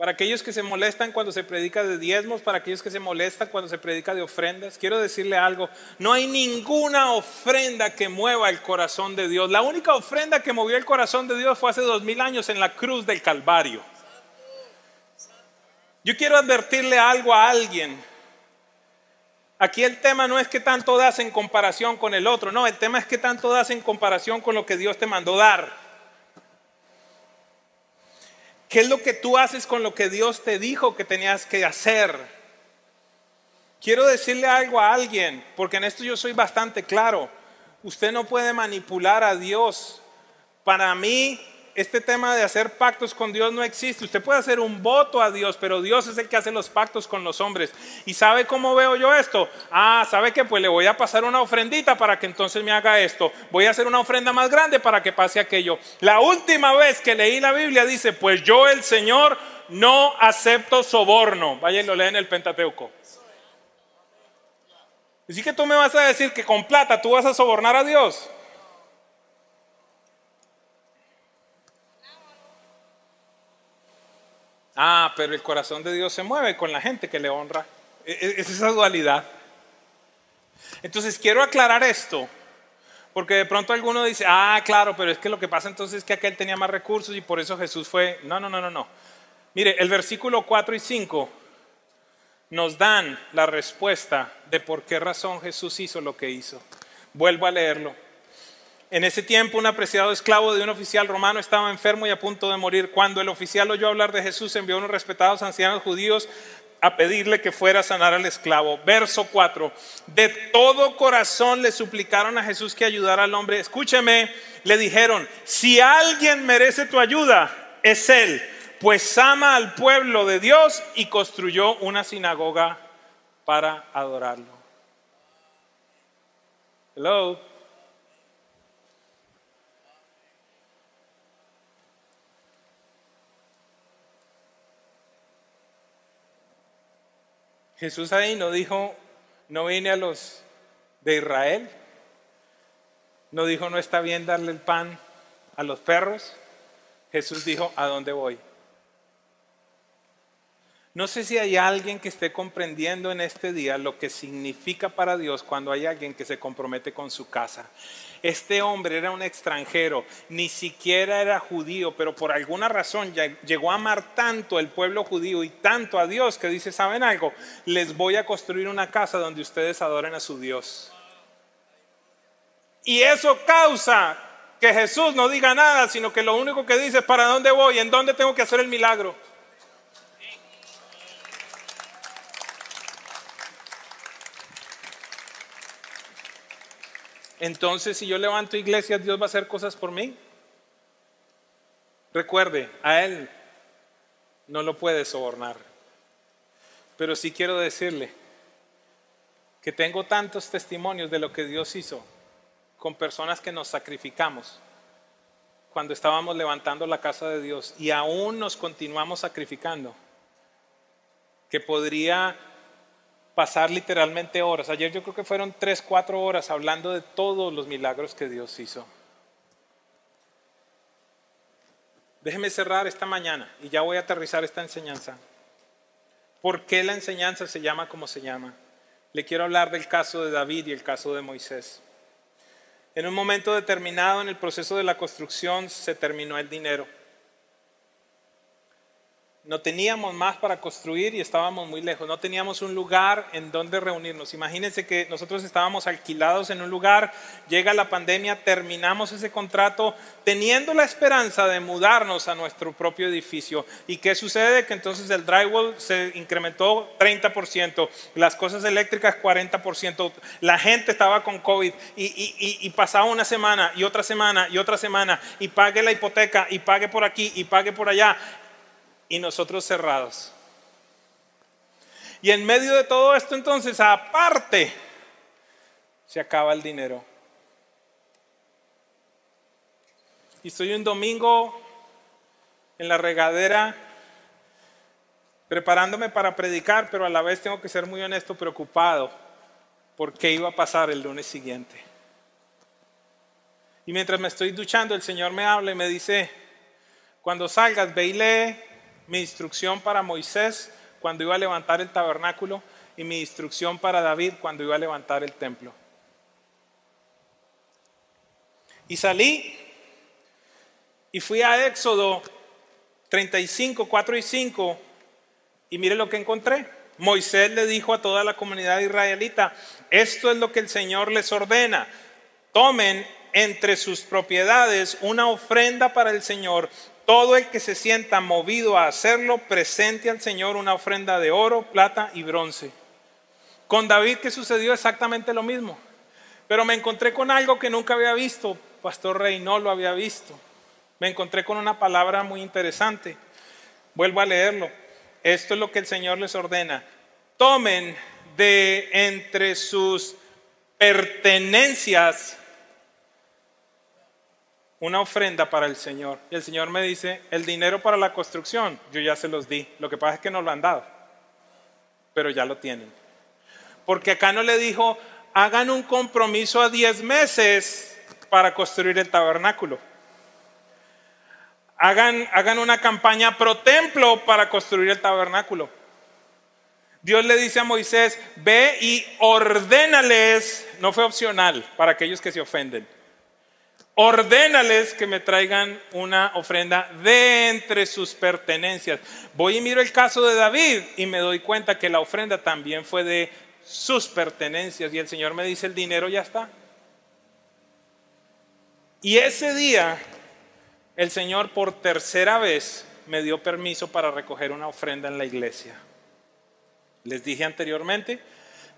Para aquellos que se molestan cuando se predica de diezmos, para aquellos que se molestan cuando se predica de ofrendas, quiero decirle algo, no hay ninguna ofrenda que mueva el corazón de Dios. La única ofrenda que movió el corazón de Dios fue hace dos mil años en la cruz del Calvario. Yo quiero advertirle algo a alguien. Aquí el tema no es que tanto das en comparación con el otro, no, el tema es que tanto das en comparación con lo que Dios te mandó dar. ¿Qué es lo que tú haces con lo que Dios te dijo que tenías que hacer? Quiero decirle algo a alguien, porque en esto yo soy bastante claro. Usted no puede manipular a Dios. Para mí, este tema de hacer pactos con Dios no existe. Usted puede hacer un voto a Dios, pero Dios es el que hace los pactos con los hombres. ¿Y sabe cómo veo yo esto? Ah, ¿sabe que Pues le voy a pasar una ofrendita para que entonces me haga esto. Voy a hacer una ofrenda más grande para que pase aquello. La última vez que leí la Biblia dice, pues yo el Señor no acepto soborno. Vaya y lo lee en el Pentateuco. Así que tú me vas a decir que con plata tú vas a sobornar a Dios. Ah, pero el corazón de Dios se mueve con la gente que le honra. E- e- Es esa dualidad. Entonces quiero aclarar esto, porque de pronto alguno dice, ah, claro, pero es que lo que pasa entonces es que aquel tenía más recursos y por eso Jesús fue... No, no, no, no, no. Mire, el versículo 4 y 5 nos dan la respuesta de por qué razón Jesús hizo lo que hizo. Vuelvo a leerlo. En ese tiempo, un apreciado esclavo de un oficial romano estaba enfermo y a punto de morir. Cuando el oficial oyó hablar de Jesús, envió a unos respetados ancianos judíos a pedirle que fuera a sanar al esclavo. Verso 4. De todo corazón le suplicaron a Jesús que ayudara al hombre. Escúcheme, le dijeron, si alguien merece tu ayuda, es él, pues ama al pueblo de Dios y construyó una sinagoga para adorarlo. Hello. Jesús ahí no dijo, no vine a los de Israel, no dijo, no está bien darle el pan a los perros. Jesús dijo, ¿a dónde voy? No sé si hay alguien que esté comprendiendo en este día lo que significa para Dios cuando hay alguien que se compromete con su casa. Este hombre era un extranjero, ni siquiera era judío, pero por alguna razón llegó a amar tanto el pueblo judío y tanto a Dios que dice, ¿saben algo? Les voy a construir una casa donde ustedes adoren a su Dios. Y eso causa que Jesús no diga nada, sino que lo único que dice es para dónde voy, en dónde tengo que hacer el milagro. Entonces, si yo levanto iglesias, Dios va a hacer cosas por mí. Recuerde, a Él no lo puede sobornar. Pero sí quiero decirle que tengo tantos testimonios de lo que Dios hizo con personas que nos sacrificamos cuando estábamos levantando la casa de Dios y aún nos continuamos sacrificando, que podría pasar literalmente horas. Ayer yo creo que fueron tres, cuatro horas hablando de todos los milagros que Dios hizo. Déjeme cerrar esta mañana y ya voy a aterrizar esta enseñanza. ¿Por qué la enseñanza se llama como se llama? Le quiero hablar del caso de David y el caso de Moisés. En un momento determinado en el proceso de la construcción se terminó el dinero. No teníamos más para construir y estábamos muy lejos. No teníamos un lugar en donde reunirnos. Imagínense que nosotros estábamos alquilados en un lugar, llega la pandemia, terminamos ese contrato teniendo la esperanza de mudarnos a nuestro propio edificio. ¿Y qué sucede? Que entonces el drywall se incrementó 30%, las cosas eléctricas 40%, la gente estaba con COVID y, y- y- pasaba una semana y otra semana y otra semana y pague la hipoteca y pague por aquí y pague por allá y nosotros cerrados. Y en medio de todo esto entonces, aparte, se acaba el dinero. Y estoy un domingo en la regadera preparándome para predicar, pero a la vez tengo que ser muy honesto, preocupado por qué iba a pasar el lunes siguiente. Y mientras me estoy duchando, el Señor me habla y me dice, cuando salgas, ve y lee mi instrucción para Moisés cuando iba a levantar el tabernáculo y mi instrucción para David cuando iba a levantar el templo. Y salí y fui a Éxodo 35, 4 y 5 y mire lo que encontré. Moisés le dijo a toda la comunidad israelita, esto es lo que el Señor les ordena. Tomen entre sus propiedades una ofrenda para el Señor. Todo el que se sienta movido a hacerlo, presente al Señor una ofrenda de oro, plata y bronce. Con David que sucedió exactamente lo mismo. Pero me encontré con algo que nunca había visto. Pastor Rey no lo había visto. Me encontré con una palabra muy interesante. Vuelvo a leerlo. Esto es lo que el Señor les ordena. Tomen de entre sus pertenencias una ofrenda para el Señor. Y el Señor me dice, el dinero para la construcción, yo ya se los di. Lo que pasa es que no lo han dado, pero ya lo tienen. Porque acá no le dijo, hagan un compromiso a 10 meses para construir el tabernáculo. Hagan, hagan una campaña pro templo para construir el tabernáculo. Dios le dice a Moisés, ve y ordénales, no fue opcional para aquellos que se ofenden ordénales que me traigan una ofrenda de entre sus pertenencias. Voy y miro el caso de David y me doy cuenta que la ofrenda también fue de sus pertenencias y el Señor me dice, el dinero ya está. Y ese día el Señor por tercera vez me dio permiso para recoger una ofrenda en la iglesia. Les dije anteriormente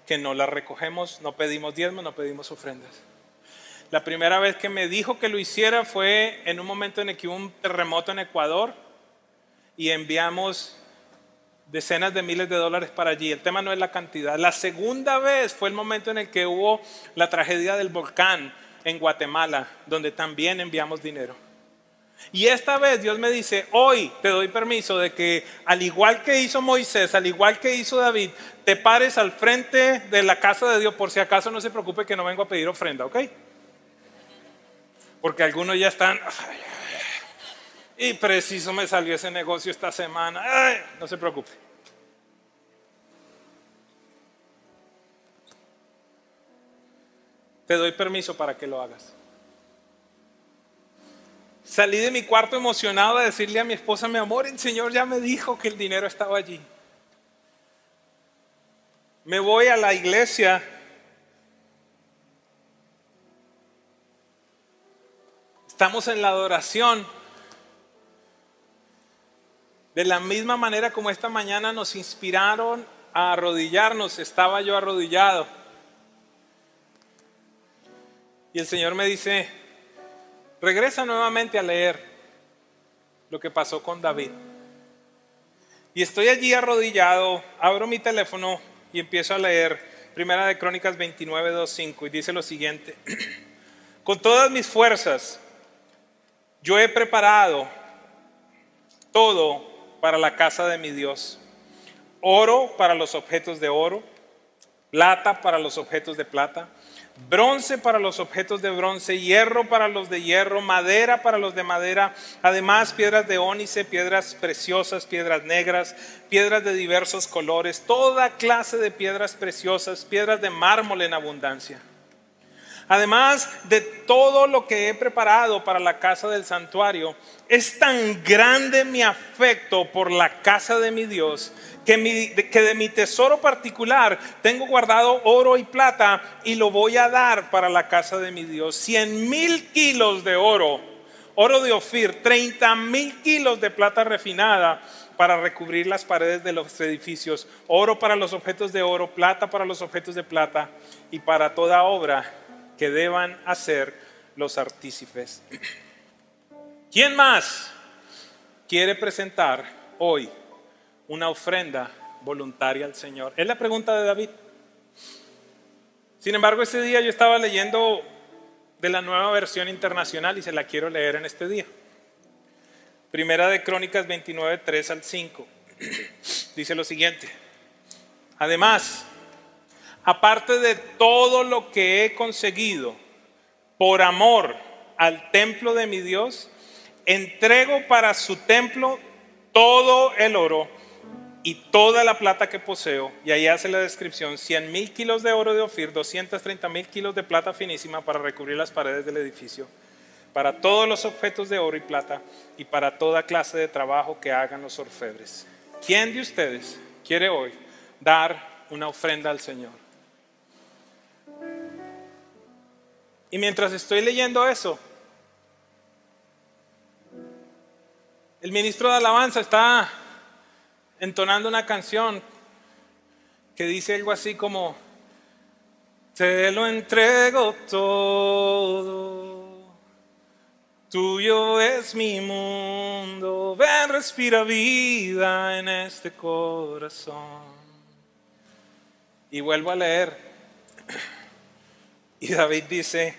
que no la recogemos, no pedimos diezmos, no pedimos ofrendas. La primera vez que me dijo que lo hiciera fue en un momento en el que hubo un terremoto en Ecuador y enviamos decenas de miles de dólares para allí. El tema no es la cantidad. La segunda vez fue el momento en el que hubo la tragedia del volcán en Guatemala, donde también enviamos dinero. Y esta vez Dios me dice, hoy te doy permiso de que al igual que hizo Moisés, al igual que hizo David, te pares al frente de la casa de Dios por si acaso no se preocupe que no vengo a pedir ofrenda, ¿ok? Porque algunos ya están... Y preciso me salió ese negocio esta semana. no se preocupe. Te doy permiso para que lo hagas. Salí de mi cuarto emocionado a decirle a mi esposa, mi amor, el Señor ya me dijo que el dinero estaba allí. Me voy a la iglesia Estamos en la adoración. De la misma manera como esta mañana nos inspiraron a arrodillarnos, estaba yo arrodillado. Y el Señor me dice, regresa nuevamente a leer lo que pasó con David. Y estoy allí arrodillado, abro mi teléfono y empiezo a leer Primera de Crónicas 29, 2, 5 y dice lo siguiente, con todas mis fuerzas yo he preparado todo para la casa de mi Dios. Oro para los objetos de oro, plata para los objetos de plata, bronce para los objetos de bronce, hierro para los de hierro, madera para los de madera, además piedras de ónice, piedras preciosas, piedras negras, piedras de diversos colores, toda clase de piedras preciosas, piedras de mármol en abundancia. Además de todo lo que he preparado para la casa del santuario, es tan grande mi afecto por la casa de mi Dios que, de mi tesoro particular tengo guardado oro y plata y lo voy a dar para la casa de mi Dios. Cien mil kilos de oro, oro de Ofir, treinta mil kilos de plata refinada para recubrir las paredes de los edificios, oro para los objetos de oro, plata para los objetos de plata y para toda obra que deban hacer los artícipes. ¿Quién más quiere presentar hoy una ofrenda voluntaria al Señor? Es la pregunta de David. Sin embargo, ese día yo estaba leyendo de la nueva versión internacional y se la quiero leer en este día. Primera de Crónicas 29, 3 al 5. Dice lo siguiente. Además, aparte de todo lo que he conseguido por amor al templo de mi Dios, entrego para su templo todo el oro y toda la plata que poseo. Y ahí hace la descripción, 100 mil kilos de oro de Ofir, 230 mil kilos de plata finísima para recubrir las paredes del edificio, para todos los objetos de oro y plata y para toda clase de trabajo que hagan los orfebres. ¿Quién de ustedes quiere hoy dar una ofrenda al Señor. Y mientras estoy leyendo eso, el ministro de alabanza está entonando una canción que dice algo así como, te lo entrego todo, tuyo es mi mundo, ven, respira vida en este corazón. Y vuelvo a leer, y David dice,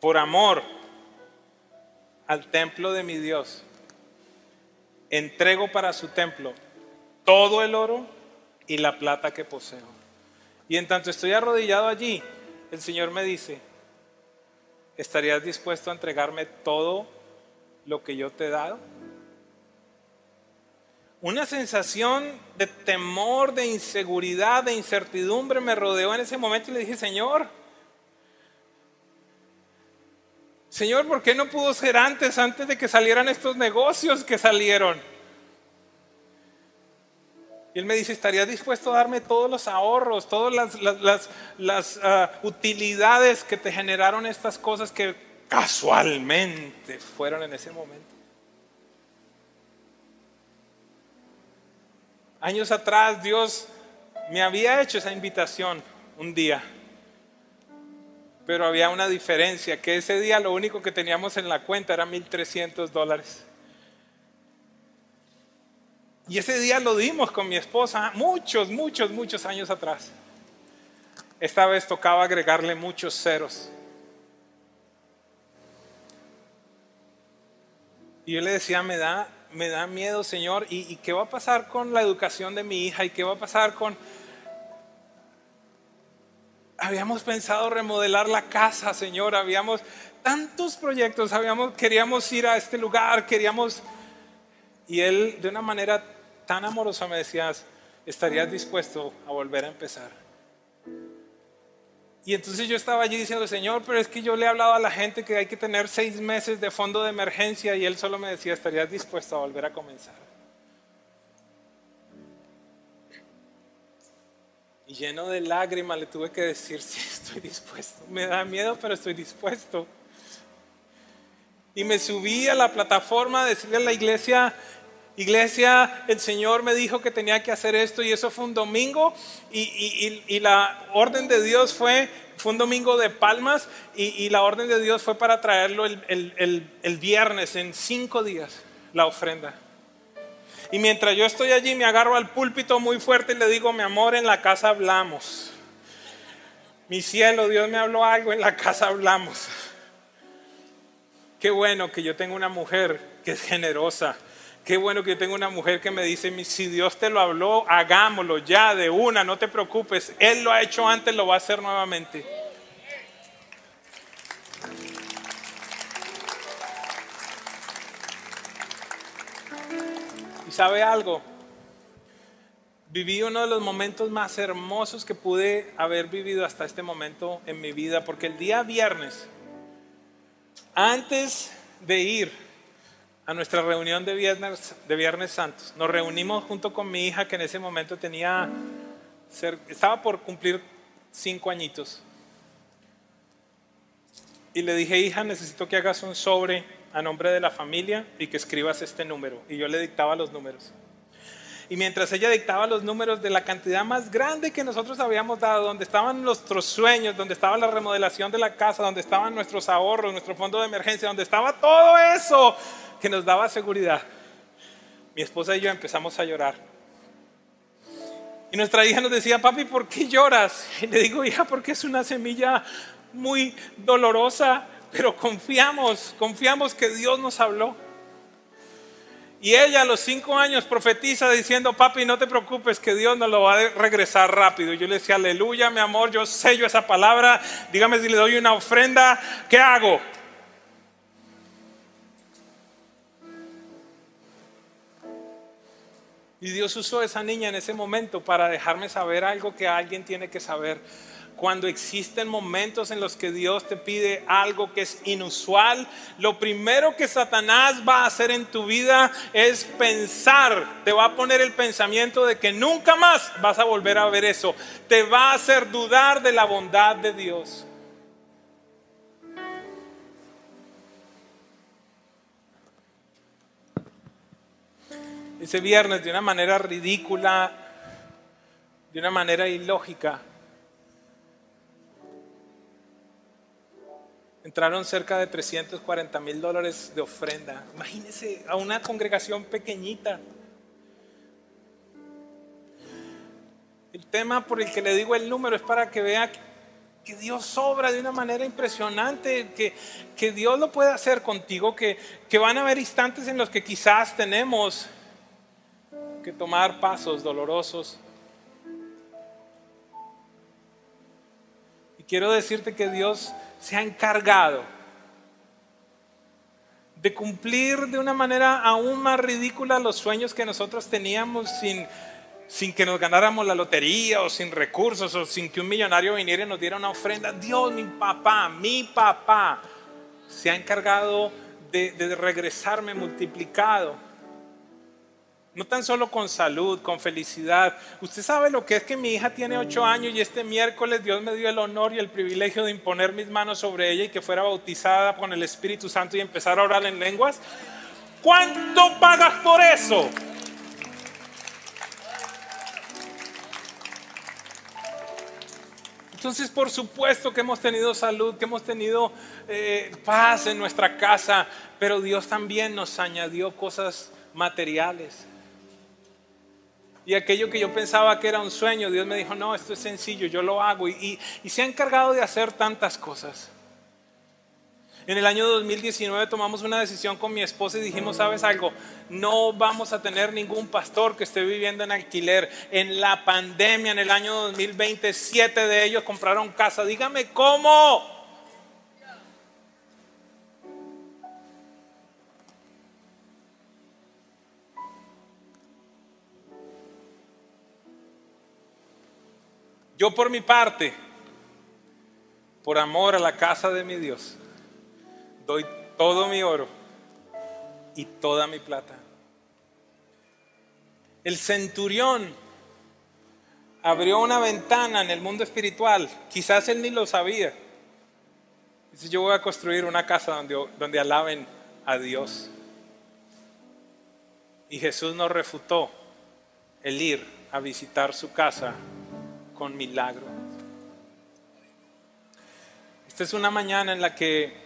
por amor al templo de mi Dios, entrego para su templo todo el oro y la plata que poseo. Y en tanto estoy arrodillado allí, el Señor me dice, ¿estarías dispuesto a entregarme todo lo que yo te he dado? Una sensación de temor, de inseguridad, de incertidumbre me rodeó en ese momento y le dije, Señor, Señor, ¿por qué no pudo ser antes, antes de que salieran estos negocios que salieron? Y él me dice, ¿estarías dispuesto a darme todos los ahorros, todas las, ah, utilidades que te generaron estas cosas que casualmente fueron en ese momento? Años atrás Dios me había hecho esa invitación un día, pero había una diferencia, que ese día lo único que teníamos en la cuenta era 1.300 dólares. Y ese día lo dimos con mi esposa muchos, muchos, muchos años atrás. Esta vez tocaba agregarle muchos ceros. Y yo le decía, me da, me da miedo, Señor, ¿y, ¿y qué va a pasar con la educación de mi hija? ¿Y qué va a pasar con... Habíamos pensado remodelar la casa, Señor, habíamos tantos proyectos, habíamos, queríamos ir a este lugar, queríamos... Y él de una manera tan amorosa me decías, ¿estarías dispuesto a volver a empezar? Y entonces yo estaba allí diciendo, Señor, pero es que yo le he hablado a la gente que hay que tener seis meses de fondo de emergencia y él solo me decía, ¿estarías dispuesto a volver a comenzar? Y lleno de lágrimas le tuve que decir, sí, estoy dispuesto. Me da miedo, pero estoy dispuesto. Y me subí a la plataforma a decirle a la iglesia, Iglesia, el Señor me dijo que tenía que hacer esto y eso fue un domingo y, y- y- la orden de Dios fue, fue un domingo de palmas y, y la orden de Dios fue para traerlo el, el- el- el viernes en cinco días, la ofrenda. Y mientras yo estoy allí me agarro al púlpito muy fuerte y le digo, mi amor, en la casa hablamos. Mi cielo, Dios me habló algo, en la casa hablamos. Qué bueno que yo tengo una mujer que es generosa. Qué bueno que yo tengo una mujer que me dice, "Mi- si Dios te lo habló, hagámoslo ya de una, no te preocupes. Él lo ha hecho antes, lo va a hacer nuevamente. Sabe algo, viví uno de los momentos más hermosos que pude haber vivido hasta este momento en mi vida, porque el día viernes, antes de ir a nuestra reunión de viernes, de viernes Santos, nos reunimos junto con mi hija que en ese momento tenía, estaba por cumplir cinco añitos. Y le dije, hija, necesito que hagas un sobre a nombre de la familia y que escribas este número. Y yo le dictaba los números. Y mientras ella dictaba los números de la cantidad más grande que nosotros habíamos dado, donde estaban nuestros sueños, donde estaba la remodelación de la casa, donde estaban nuestros ahorros, nuestro fondo de emergencia, donde estaba todo eso que nos daba seguridad, mi esposa y yo empezamos a llorar. Y nuestra hija nos decía, papi, ¿por qué lloras? Y le digo, hija, porque es una semilla muy dolorosa, pero confiamos, confiamos que Dios nos habló. Y ella a los cinco años profetiza diciendo, papi, no te preocupes, que Dios nos lo va a regresar rápido. Y yo le decía, aleluya, mi amor, yo sello esa palabra, dígame si le doy una ofrenda, ¿qué hago? Y Dios usó a esa niña en ese momento para dejarme saber algo que alguien tiene que saber. Cuando existen momentos en los que Dios te pide algo que es inusual, lo primero que Satanás va a hacer en tu vida es pensar, te va a poner el pensamiento de que nunca más vas a volver a ver eso, te va a hacer dudar de la bondad de Dios. Ese viernes, de una manera ridícula, de una manera ilógica, entraron cerca de 340 mil dólares de ofrenda. Imagínense a una congregación pequeñita. El tema por el que le digo el número es para que vea que Dios obra de una manera impresionante, que, que Dios lo puede hacer contigo, que, que van a haber instantes en los que quizás tenemos que tomar pasos dolorosos. Quiero decirte que Dios se ha encargado de cumplir de una manera aún más ridícula los sueños que nosotros teníamos sin, sin que nos ganáramos la lotería o sin recursos o sin que un millonario viniera y nos diera una ofrenda. Dios, mi papá, mi papá, se ha encargado de, de regresarme multiplicado. No tan solo con salud, con felicidad. Usted sabe lo que es que mi hija tiene ocho años y este miércoles Dios me dio el honor y el privilegio de imponer mis manos sobre ella y que fuera bautizada con el Espíritu Santo y empezar a orar en lenguas. ¿Cuánto pagas por eso? Entonces, por supuesto que hemos tenido salud, que hemos tenido eh, paz en nuestra casa, pero Dios también nos añadió cosas materiales. Y aquello que yo pensaba que era un sueño, Dios me dijo, no, esto es sencillo, yo lo hago. Y, se ha encargado de hacer tantas cosas. En el año 2019 tomamos una decisión con mi esposa y dijimos, ¿sabes algo? No vamos a tener ningún pastor que esté viviendo en alquiler. En la pandemia, en el año 2020, siete de ellos compraron casa. Dígame cómo. Yo por mi parte, por amor a la casa de mi Dios, doy todo mi oro y toda mi plata. El centurión abrió una ventana en el mundo espiritual, quizás él ni lo sabía. Dice, yo voy a construir una casa donde, donde alaben a Dios. Y Jesús nos refutó el ir a visitar su casa con milagro. Esta es una mañana en la que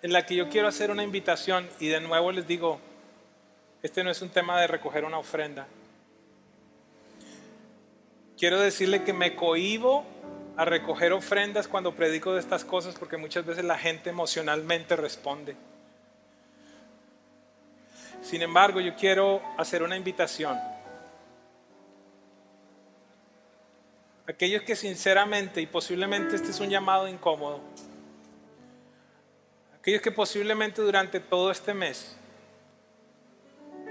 en la que yo quiero hacer una invitación y de nuevo les digo, este no es un tema de recoger una ofrenda. Quiero decirle que me cohibo a recoger ofrendas cuando predico de estas cosas porque muchas veces la gente emocionalmente responde. Sin embargo, yo quiero hacer una invitación aquellos que sinceramente, y posiblemente este es un llamado incómodo, aquellos que posiblemente durante todo este mes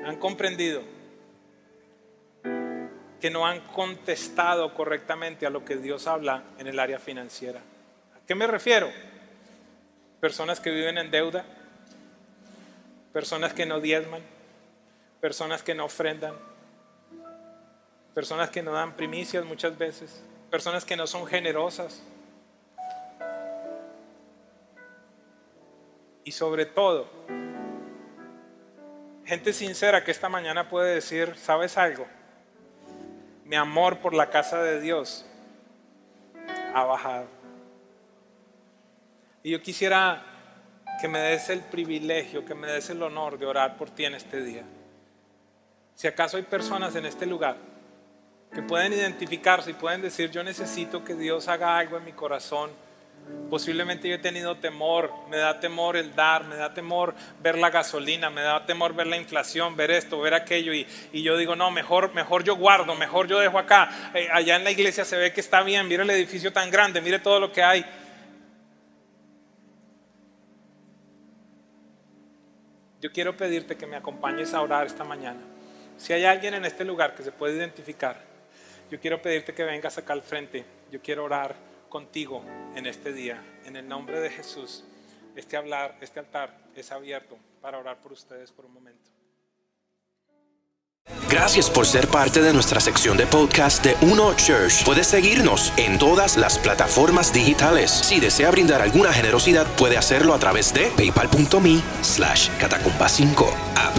han comprendido que no han contestado correctamente a lo que Dios habla en el área financiera. ¿A qué me refiero? Personas que viven en deuda, personas que no diezman, personas que no ofrendan, personas que no dan primicias muchas veces, personas que no son generosas. Y sobre todo, gente sincera que esta mañana puede decir, ¿sabes algo? Mi amor por la casa de Dios ha bajado. Y yo quisiera que me des el privilegio, que me des el honor de orar por ti en este día. Si acaso hay personas en este lugar que pueden identificarse y pueden decir, yo necesito que Dios haga algo en mi corazón. Posiblemente yo he tenido temor, me da temor el dar, me da temor ver la gasolina, me da temor ver la inflación, ver esto, ver aquello y, y yo digo, no, mejor, mejor yo guardo, mejor yo dejo acá. Eh, allá en la iglesia se ve que está bien, mire el edificio tan grande, mire todo lo que hay. Yo quiero pedirte que me acompañes a orar esta mañana. Si hay alguien en este lugar que se puede identificar, Yo quiero pedirte que vengas acá al frente. Yo quiero orar contigo en este día. En el nombre de Jesús, este, hablar, este altar es abierto para orar por ustedes por un momento. Gracias por ser parte de nuestra sección de podcast de Uno Church. Puedes seguirnos en todas las plataformas digitales. Si desea brindar alguna generosidad, puede hacerlo a través de paypal.me slash catacumba 5 app